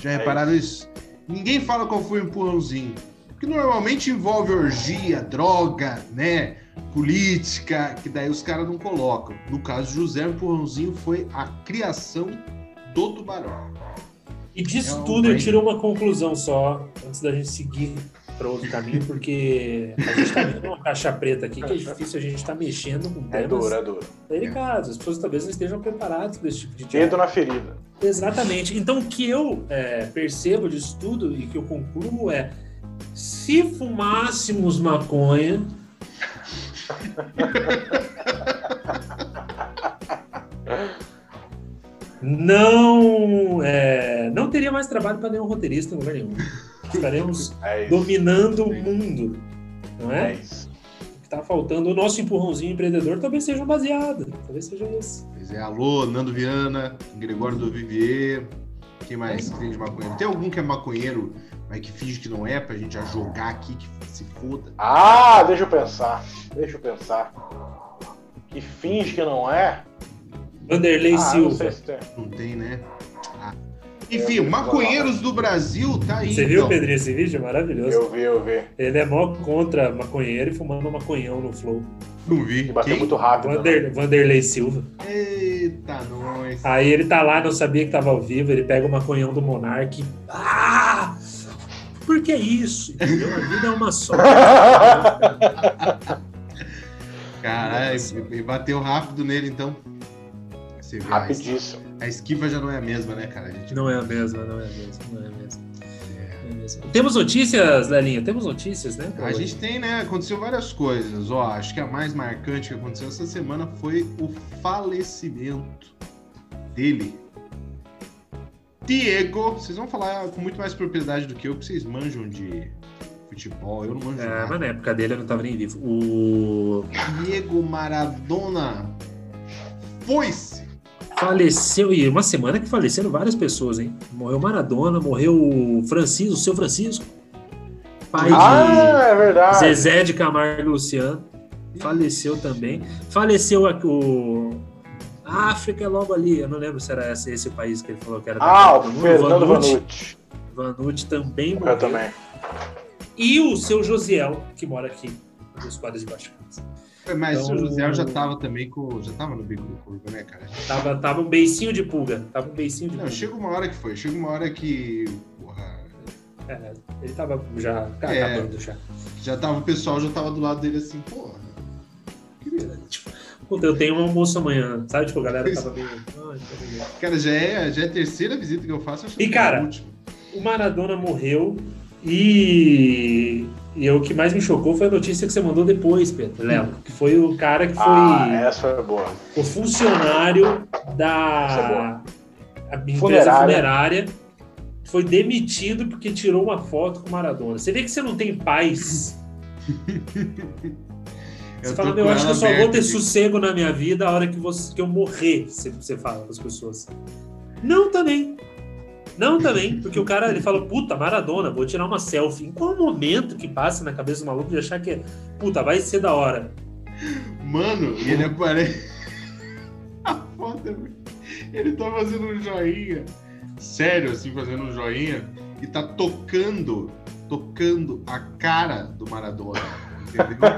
Já é repararam isso? Ninguém fala qual foi o empurrãozinho que normalmente envolve orgia, droga, né? Política, que daí os caras não colocam. No caso de José, o empurrãozinho foi a criação do Tubarão. E disso é um tudo eu tiro uma conclusão só, antes da gente seguir para outro caminho, porque a gente está vendo uma caixa preta aqui que é difícil a gente estar tá mexendo com é temas é duro, é duro. delicados. As pessoas talvez não estejam preparadas para esse tipo de Dedo na ferida. Exatamente. Então, o que eu é, percebo disso tudo e que eu concluo é se fumássemos maconha. não, é, não teria mais trabalho para nenhum roteirista em lugar nenhum. Estaremos é dominando o mundo, não é? É isso. O que está faltando, o nosso empurrãozinho empreendedor talvez seja um baseado, talvez seja esse. Pois é, alô, Nando Viana, Gregório do Vivier, quem mais tem de maconheiro? Tem algum que é maconheiro, mas que finge que não é, pra gente já jogar aqui, que se foda? Ah, deixa eu pensar, deixa eu pensar. Que finge que não é? Vanderlei ah, Silva. Não, se tem. não tem, né? Ah. Enfim, Maconheiros do Brasil tá aí. Você viu, então. Pedrinho, esse vídeo? É maravilhoso. Eu vi, eu vi. Ele é mó contra maconheiro e fumando um maconhão no flow. Não vi. E bateu Quem? muito rápido. Vander, né? Vanderlei Silva. Eita, nós. Aí ele tá lá, não sabia que tava ao vivo, ele pega o maconhão do Monark. Ah! Por que isso? Entendeu? A vida é uma só. Caralho, e bateu rápido nele, então. Você vê, Rapidíssimo. A esquiva já não é a mesma, né, cara? A gente... Não é a mesma, não é a mesma, não é a mesma. É. Temos notícias, Lelinha? Temos notícias, né? A gente tem, né? Aconteceu várias coisas. Ó, acho que a mais marcante que aconteceu essa semana foi o falecimento dele. Diego, vocês vão falar com muito mais propriedade do que eu, que vocês manjam de futebol. Eu não manjo. É, nada. mas na época dele eu não tava nem vivo. O. Diego Maradona foi-se faleceu, e uma semana que faleceram várias pessoas, hein? Morreu Maradona, morreu o Francisco, o seu Francisco, pai ah, de é verdade. Zezé de Camargo e Luciano, faleceu também. Faleceu o. A África é logo ali, eu não lembro se era esse, esse país que ele falou que era. Ah, o Fernando Vanucci. Vanucci também morreu. Eu também. E o seu Josiel, que mora aqui, nos quadros de baixo. Mas então, o José já tava também com. Já tava no bico do curva, né, cara? Tava, tava um beicinho de pulga. Tava um beicinho de Não, pulga. chega uma hora que foi. Chega uma hora que. Porra. É, ele tava já é, acabando já. Já tava, o pessoal já tava do lado dele assim, porra. Que tipo, Puta, eu tenho um almoço amanhã, sabe? Tipo, a galera tava meio. cara, já é, já é a terceira visita que eu faço. Eu e, cara, o Maradona morreu e e o que mais me chocou foi a notícia que você mandou depois, Pedro, Léo, que foi o cara que foi. Ah, essa foi boa. O funcionário da é empresa funerária. funerária foi demitido porque tirou uma foto com o Maradona. Você vê que você não tem paz. você fala, eu acho que eu só vou ter sossego na minha vida a hora que, você, que eu morrer, você, você fala com as pessoas. Não, também. Não, também, porque o cara ele fala, puta, Maradona, vou tirar uma selfie. Em qual momento que passa na cabeça do maluco de achar que, puta, vai ser da hora? Mano, e ele aparece. A foto Ele tá fazendo um joinha. Sério, assim, fazendo um joinha. E tá tocando, tocando a cara do Maradona.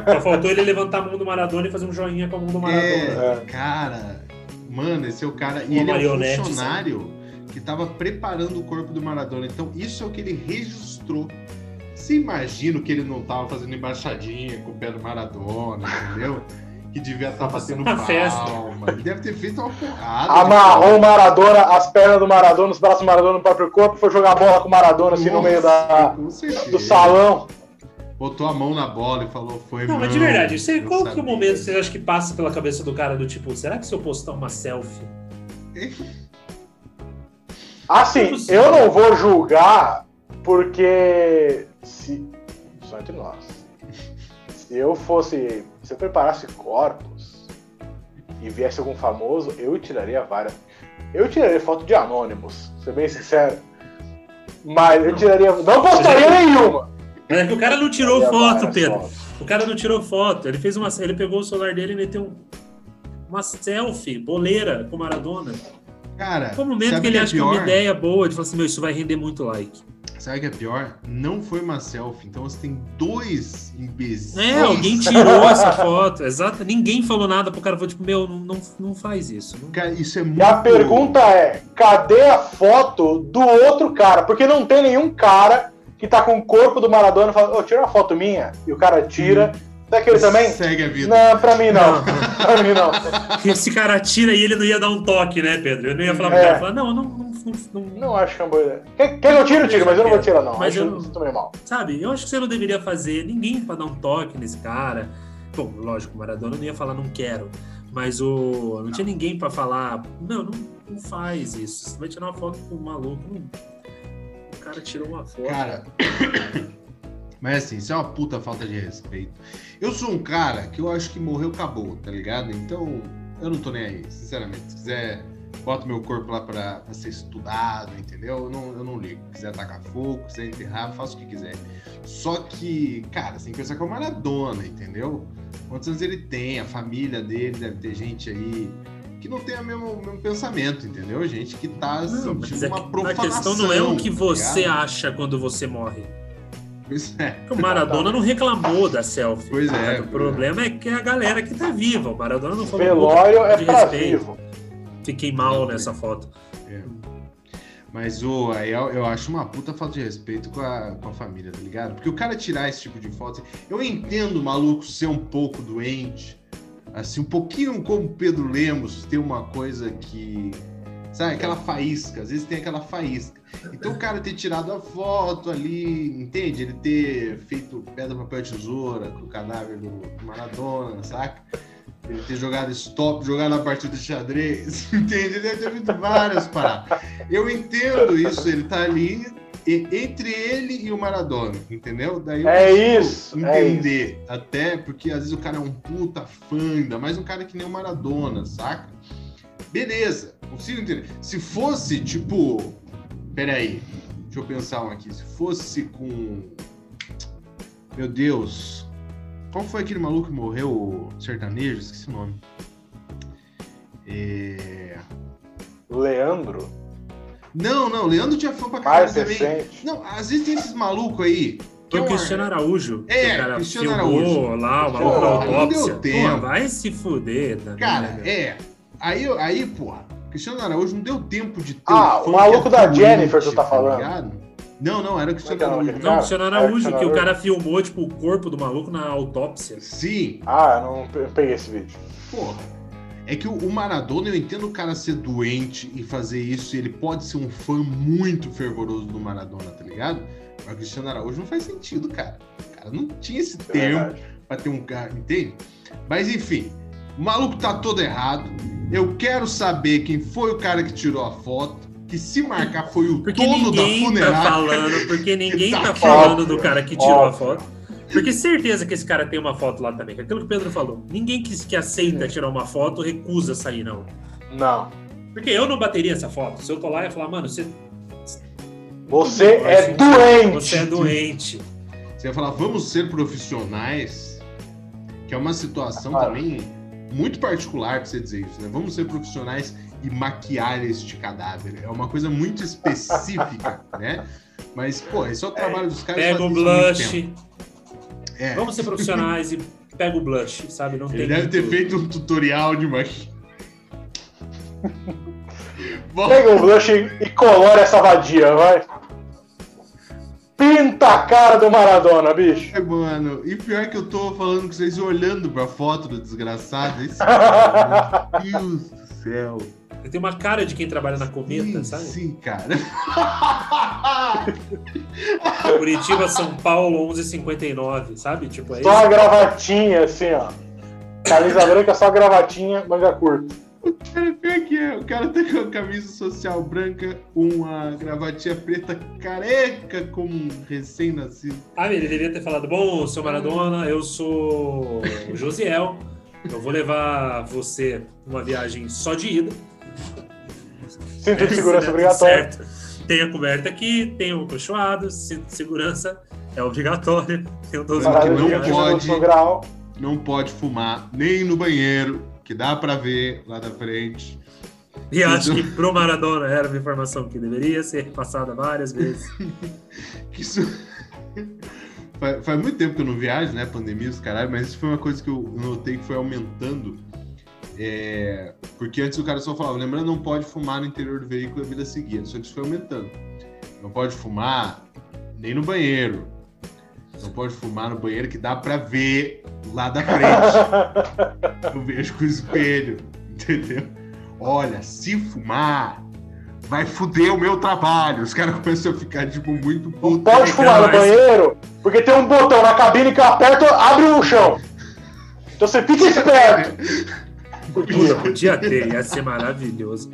Só faltou ele levantar a mão do Maradona e fazer um joinha com a mão do Maradona. É, cara. Mano, esse é o cara. E ele é um funcionário. Sabe? Que estava preparando o corpo do Maradona. Então, isso é o que ele registrou. Você imagina que ele não estava fazendo embaixadinha com o pé do Maradona, entendeu? Que devia estar tá batendo palma. Festa. Ele deve ter feito uma porrada. Amarrou o Maradona, as pernas do Maradona, os braços do Maradona no próprio corpo, foi jogar bola com o Maradona assim Nossa, no meio da, do salão. Botou a mão na bola e falou, foi Não, mas de verdade, você, qual que é o momento que você acha que passa pela cabeça do cara do tipo, será que se eu postar uma selfie Assim, eu não vou julgar porque se só entre nós. Se eu fosse, se eu preparasse corpos e viesse algum famoso, eu tiraria várias. Eu tiraria foto de anônimos, ser bem sincero. Mas eu tiraria, não postaria nenhuma. É que o cara não tirou foto, Pedro. Fotos. O cara não tirou foto. Ele fez uma, ele pegou o celular dele e meteu uma selfie boleira com Maradona. Cara, Qual momento sabe que ele é acha que é uma ideia boa de falar assim, meu, isso vai render muito like. Sabe o que é pior? Não foi uma selfie. Então você tem dois imbecis. É, alguém tirou essa foto, exato. Ninguém falou nada pro cara, falou tipo, meu, não, não, não faz isso. Não- Cara, isso é muito. E a pergunta é: cadê a foto do outro cara? Porque não tem nenhum cara que tá com o corpo do Maradona e fala, ô, tira uma foto minha. E o cara tira. Daquele também? Segue a vida. Não, pra mim não. Pra mim não. Esse cara tira e ele não ia dar um toque, né, Pedro? Eu não ia falar pro É. cara, falar, não, não, não, não, não- Não acho que é uma boa ideia. Quer, que eu tire, eu tiro, mas eu não vou tirar, não. Mas acho eu não- meio mal. Sabe? Eu acho que você não deveria fazer ninguém pra dar um toque nesse cara. Bom, lógico, o Maradona não ia falar não quero. Mas o. Não tinha ninguém pra falar. Não, não, não faz isso. Você vai tirar uma foto com um maluco. Não- O cara tirou uma foto. Cara. Mas assim, isso é uma puta falta de respeito. Eu sou um cara que eu acho que morreu, acabou, tá ligado? Então, eu não tô nem aí, sinceramente. Se quiser, bota meu corpo lá pra, pra ser estudado, entendeu? Eu não, eu não ligo. Se quiser tacar fogo, quiser enterrar, faça o que quiser. Só que, cara, você tem que pensar que é o Maradona, entendeu? Quantos anos ele tem, a família dele, deve ter gente aí que não tem o mesmo, mesmo pensamento, entendeu? Gente que tá Não, mas sentindo é uma que a profanação. questão não é o que tá você ligado? acha quando você morre. Pois é. O Maradona não reclamou da selfie. Pois é, O pois problema é que é a galera que tá viva. O Maradona não falou Velório "Pô, é de pra respeito. vivo. Fiquei mal nessa foto. É. Mas o, aí eu, eu acho uma puta falta de respeito com a, com a família, tá ligado? Porque o cara tirar esse tipo de foto. Eu entendo o maluco ser um pouco doente, assim, um pouquinho como o Pedro Lemos, ter uma coisa que. Sabe, aquela faísca, às vezes tem aquela faísca. Então o cara ter tirado a foto ali, entende? Ele ter feito pedra, papel, tesoura com o cadáver do do Maradona, saca? Ele ter jogado stop, jogado a partida de xadrez, entende? Ele deve ter feito várias paradas. Eu entendo isso, ele tá ali entre ele e o Maradona, entendeu? Daí eu É isso, é entender. Até porque às vezes o cara é um puta fã, ainda mais um cara que nem o Maradona, saca? Beleza, consigo entender. Se fosse, tipo. Peraí, deixa eu pensar um aqui. Se fosse com. Meu Deus. Qual foi aquele maluco que morreu, o sertanejo? Esqueci o nome. É... Leandro, Não, não, Leandro tinha fã pra caralho também. recente. Não, às vezes tem esses malucos aí. que Foi é o uma- Cristiano Araújo. É, o cara Cristiano filmou Araújo. lá, o maluco da autópsia. Não deu tempo. Pô, vai se fuder também. Cara, né, é. Aí, aí, porra, Cristiano Araújo não deu tempo de ter Ah, um o maluco da Jennifer, tu tá falando. ligado? Não, não, era o Cristiano é é Araújo. Não? Cristiano Araújo, que o cara filmou, tipo, o corpo do maluco na autópsia. Sim, Ah, eu não pe- peguei esse vídeo. porra. É que o, Maradona, eu entendo o cara ser doente e fazer isso, e ele pode ser um fã muito fervoroso do Maradona, tá ligado? Mas o Cristiano Araújo não faz sentido, cara. O cara não tinha esse É tempo verdade. pra ter um cara, entende? Mas enfim, o maluco tá todo errado. Eu quero saber quem foi o cara que tirou a foto. Que se marcar foi o Porque dono da ninguém tá funerária. falando, porque ninguém tá tá falando do cara que tirou a foto. Porque certeza que esse cara tem uma foto lá também. é Aquilo que o Pedro falou. Ninguém que, que aceita tirar uma foto recusa sair, não. Não. Porque eu não bateria essa foto. Se eu tô lá e falar, mano, você, Você é doente. você é doente. Você ia falar, vamos ser profissionais, que é uma situação Claro. também muito particular pra você dizer isso, né? Vamos ser profissionais e maquiar este cadáver. É uma coisa muito específica, né? Mas, pô, esse é o trabalho dos caras. Pega o blush. É. Vamos ser profissionais e pega o blush, sabe? Não Ele tem deve ter feito um tutorial de maquiagem. Pega o blush e colore essa vadia, vai. Pinta a cara do Maradona, bicho. É, mano, e pior que eu tô falando com vocês olhando pra foto do desgraçado. Esse cara, meu Deus do céu. Ele tem uma cara de quem trabalha na cometa, sim, sabe? sim, cara. Curitiba, São Paulo, 11h59, sabe? Tipo, é Só a isso. gravatinha, assim, ó. Camisa branca, só a gravatinha, manga curta. Cara, pior que é. O cara tá com a camisa social branca, uma gravatinha preta careca como um recém-nascido. Ah, ele devia ter falado: Bom, seu Maradona, eu sou o Josiel. Eu vou levar você numa viagem só de ida. Cinto de segurança Certo, obrigatório. Certo. Tem a coberta aqui, tem o colchoado, cinto de segurança é obrigatório. Tem o 12 Parada Parada não de lugares. pode. redução grau. Não pode fumar nem no banheiro, que dá pra ver lá da frente. E acho que pro Maradona era uma informação que deveria ser passada várias vezes. que isso... faz, faz, muito tempo que eu não viajo, né? Pandemia, os caralho, mas isso foi uma coisa que eu notei que foi aumentando. É... Porque antes o cara só falava, lembrando, não pode fumar no interior do veículo a vida seguida. Só que isso foi aumentando. Não pode fumar nem no banheiro. Não pode fumar no banheiro que dá pra ver lá da frente. eu vejo com o espelho, entendeu? Olha, se fumar, vai fuder o meu trabalho. Os caras começam a ficar, tipo, muito puto. Não pode fumar no banheiro, porque tem um botão na cabine que eu aperto, abre o chão. Então você fica esperto. Podia, podia ter, ia ser maravilhoso.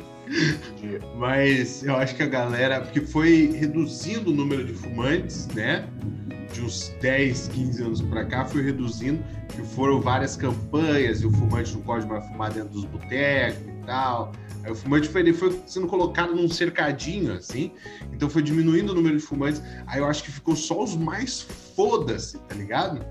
Mas eu acho que a galera, porque foi reduzindo o número de fumantes, né? De uns 10, 15 anos para cá, foi reduzindo, que foram várias campanhas, e o fumante não pode mais fumar dentro dos botecos e tal. Aí o fumante foi, ele foi sendo colocado num cercadinho, assim, então foi diminuindo o número de fumantes. Aí eu acho que ficou só os mais foda-se, tá ligado?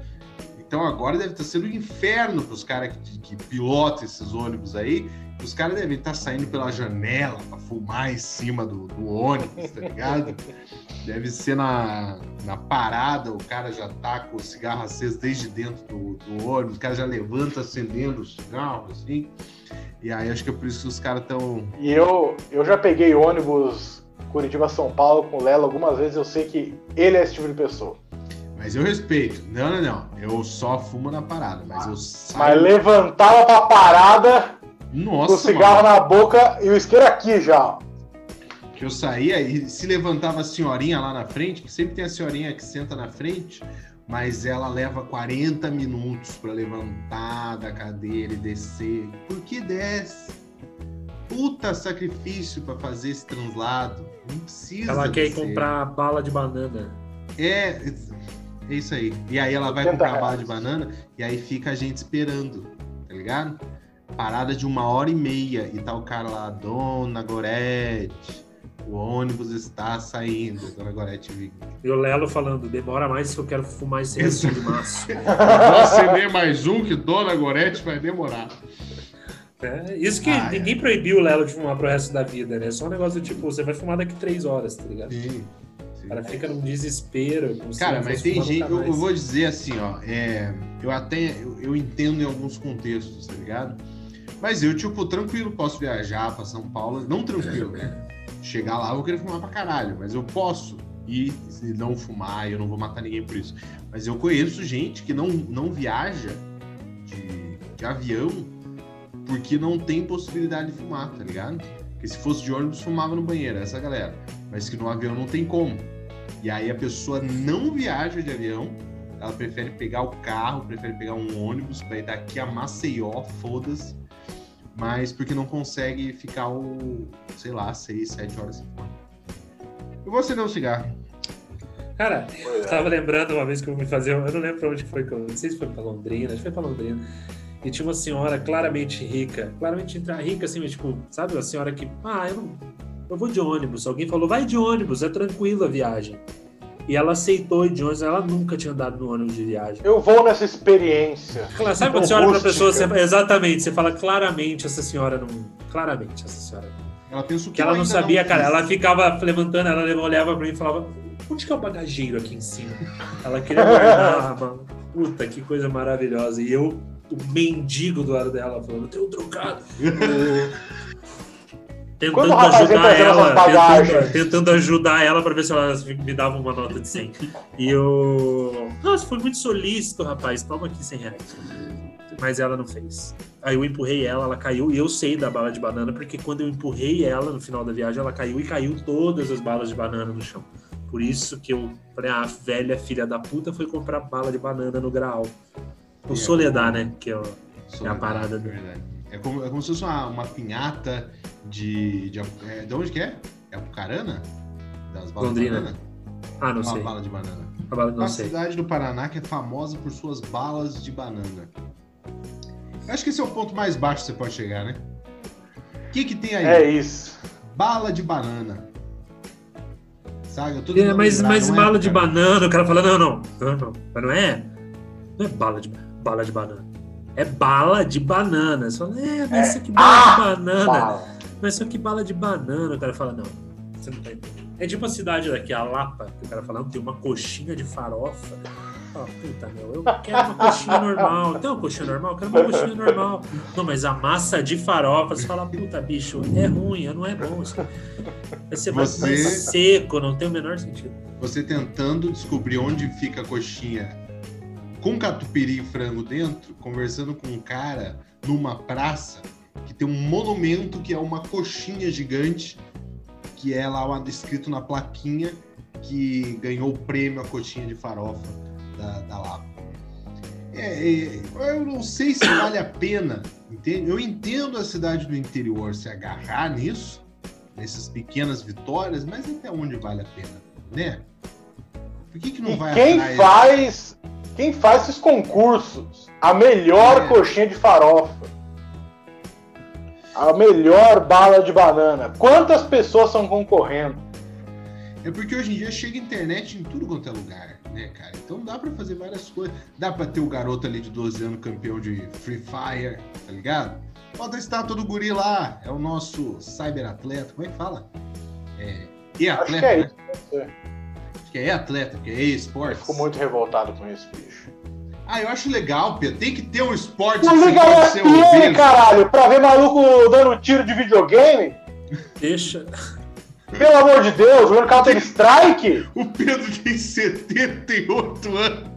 Então agora deve estar sendo um inferno para os caras que, que pilotam esses ônibus aí. Os caras devem estar saindo pela janela para fumar em cima do, do ônibus, tá ligado? Deve ser na, na parada, o cara já tá com o cigarro aceso desde dentro do, do ônibus, o cara já levanta acendendo o cigarro, assim. E aí acho que é por isso que os caras estão. E eu, eu já peguei ônibus Curitiba-São Paulo com o Lelo algumas vezes, eu sei que ele é esse tipo de pessoa. Mas eu respeito. Não, não, não. Eu só fumo na parada, mas eu saio... Mas levantava pra parada Nossa, com o cigarro mano. na boca e o isqueiro aqui já. Que eu saía e se levantava a senhorinha lá na frente, que sempre tem a senhorinha que senta na frente, mas ela leva 40 minutos para levantar da cadeira e descer. Por que desce? Puta sacrifício para fazer esse translado. Não precisa. Ela quer ir comprar bala de banana. É, é isso aí. E aí ela vai comprar a bala de banana e aí fica a gente esperando, tá ligado? Parada de uma hora e meia e tá o cara lá, Dona Gorete, o ônibus está saindo, Dona Gorete. E o Lelo falando, demora mais se eu quero fumar esse resto de maço. Vou acender mais um que Dona Gorete vai demorar. É, isso que ah, ninguém é. proibiu o Lelo de fumar pro resto da vida, né? Só um negócio do tipo, você vai fumar daqui três horas, tá ligado? Sim. Cara fica num desespero. Cara, mas tem gente, eu, eu, vou dizer assim, ó, é, eu até eu, eu, entendo em alguns contextos, tá ligado? Mas eu, tipo, tranquilo, posso viajar pra São Paulo, não tranquilo, né? Chegar lá, eu vou querer fumar pra caralho, mas eu posso ir e não fumar, eu não vou matar ninguém por isso. Mas eu conheço gente que não, não viaja de, de avião porque não tem possibilidade de fumar, tá ligado? Porque se fosse de ônibus, fumava no banheiro, essa galera. Mas que no avião não tem como. E aí a pessoa não viaja de avião, ela prefere pegar o carro, prefere pegar um ônibus para ir daqui a Maceió, foda-se, mas porque não consegue ficar o, sei lá, seis, sete horas sem fumar. Eu vou acender um cigarro. Cara, eu tava lembrando uma vez que eu me fazer, eu não lembro pra onde foi que eu, não sei se foi pra Londrina, acho que foi pra Londrina. E tinha uma senhora claramente rica, claramente rica assim, mas tipo, sabe, uma senhora que, ah, eu não, eu vou de ônibus. Alguém falou, vai de ônibus, é tranquilo a viagem. E ela aceitou ir de ônibus, ela nunca tinha andado no ônibus de viagem. Eu vou nessa experiência. Claro, sabe quando você olha pra pessoa, você, exatamente, você fala claramente essa senhora não. Claramente, essa senhora Ela pensa que ela não sabia, não cara. Ela ficava levantando, ela olhava pra mim e falava: onde que é o bagageiro aqui em cima? Ela queria guardar, mano. Puta, que coisa maravilhosa. E eu, o mendigo do lado dela, falando: tem um trocado. tentando ajudar ela, tentando, tentando, ajudar ela para ver se ela me dava uma nota de 100. E eu, nossa, foi muito solícito, rapaz, toma aqui 100 reais. Mas ela não fez. Aí eu empurrei ela, ela caiu, e eu sei da bala de banana, porque quando eu empurrei ela no final da viagem, ela caiu e caiu todas as balas de banana no chão. Por isso que eu falei, ah, a velha filha da puta foi comprar bala de banana no Graal. O Soledad, né? Que é, Soledad, é a parada do. É como, é como se fosse uma, uma pinhata de. De, é, de onde que é? É Apucarana? Das balas Londrina. de banana? Ah, não uma sei. bala de banana. A bala, não uma sei. cidade do Paraná que é famosa por suas balas de banana. Eu acho que esse é o ponto mais baixo que você pode chegar, né? O que, que tem aí? É isso. Bala de banana. Sabe? É, mas lembrar, mas bala é, de banana, o cara fala, não, não, não, não. Mas não é. Não é bala de, bala de banana é bala de banana. Você fala, é, mas é. isso aqui bala ah, de banana. Bala. mas só que bala de banana. O cara fala, não, você não tá entendendo. É tipo a cidade daqui, a Lapa, que o cara fala, não, tem uma coxinha de farofa. Ah, puta, meu, eu quero uma coxinha normal. Tem uma coxinha normal? Eu quero uma coxinha normal. Não, mas a massa de farofa, você fala, puta, bicho, é ruim, não é bom. Isso. Vai ser Você- mais seco, não tem o menor sentido. Você tentando descobrir onde fica a coxinha com catupiry e frango dentro, conversando com um cara numa praça que tem um monumento que é uma coxinha gigante, que é lá escrito na plaquinha que ganhou o prêmio a coxinha de farofa da, da Lapa. É, é, eu não sei se vale a pena, entende? Eu entendo a cidade do interior se agarrar nisso, nessas pequenas vitórias, mas até onde vale a pena, né? Por que, que não E vai quem faz, quem faz esses concursos? A melhor É. coxinha de farofa. A melhor bala de banana. Quantas pessoas estão concorrendo? É porque hoje em dia chega internet em tudo quanto é lugar, né, cara? Então dá pra fazer várias coisas. Dá pra ter o garoto ali de 12 anos campeão de Free Fire, tá ligado? Bota a estátua do guri lá, é o nosso cyberatleta, como é que fala? É, Acho e-atleta, que é né? isso. pode que é e-atleta, porque é e-sports. Fico muito revoltado com esse bicho. Ah, eu acho legal, Pedro. Tem que ter um esporte Não que liga pode a ser ESPN, obeso. caralho, pra ver maluco dando tiro de videogame? Deixa. Pelo amor de Deus, jogando Counter Strike? O Pedro tem 78 anos.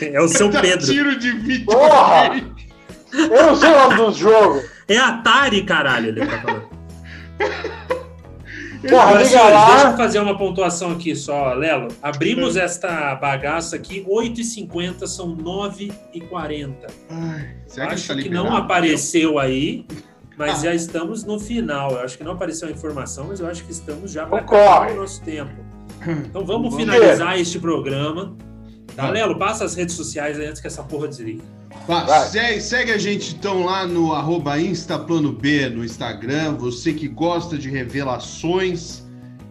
É o seu Pedro. tiro de Porra! videogame. Eu não sei o nome dos jogos. É Atari, caralho, ele tá falando. Porra, Mas, liga senhores, deixa eu fazer uma pontuação aqui só, Lelo. Abrimos esta bagaça aqui, 8h50, são 9h40. Ai, será que, acho tá que não apareceu aí, mas Ah. já estamos no final. Eu acho que não apareceu a informação, mas eu acho que estamos já para o nosso tempo. Então vamos Vamos finalizar este programa. Tá, Vamos. Lelo? Passa as redes sociais aí antes que essa porra desligue. Segue, segue a gente então lá no arroba InstaPlanoB no Instagram. Você que gosta de revelações,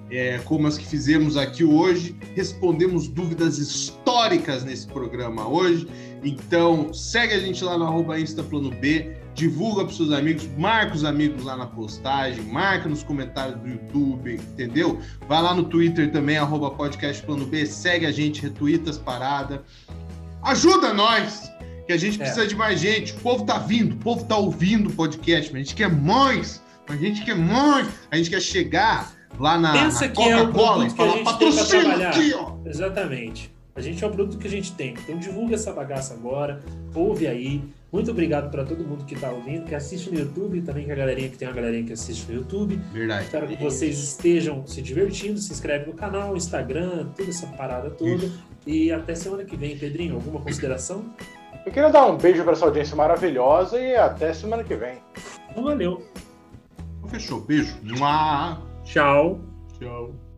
é, como as que fizemos aqui hoje, respondemos dúvidas históricas nesse programa hoje. Então segue a gente lá no arroba InstaPlanoB, divulga para seus amigos, marca os amigos lá na postagem, marca nos comentários do YouTube, entendeu? Vai lá no Twitter também, arroba podcast Plano B, segue a gente, retuita as paradas. Ajuda nós! Que a gente É. precisa de mais gente. O povo tá vindo, o povo tá ouvindo o podcast, mas a gente quer mais! A gente quer mais! A gente quer chegar lá na, Pensa na é Coca-Cola produto e falar patrocínio trabalhar." aqui, ó! Exatamente. A gente é o produto que a gente tem. Então divulga essa bagaça agora, ouve aí. Muito obrigado para todo mundo que tá ouvindo, que assiste no YouTube, também que a galerinha que tem uma galerinha que assiste no YouTube. Verdade. Espero que vocês estejam se divertindo, se inscreve no canal, Instagram, toda essa parada toda. E até semana que vem, Pedrinho, alguma consideração? Eu queria dar um beijo para essa audiência maravilhosa e até semana que vem. Então valeu. Fechou. Beijo. Tchau. Tchau.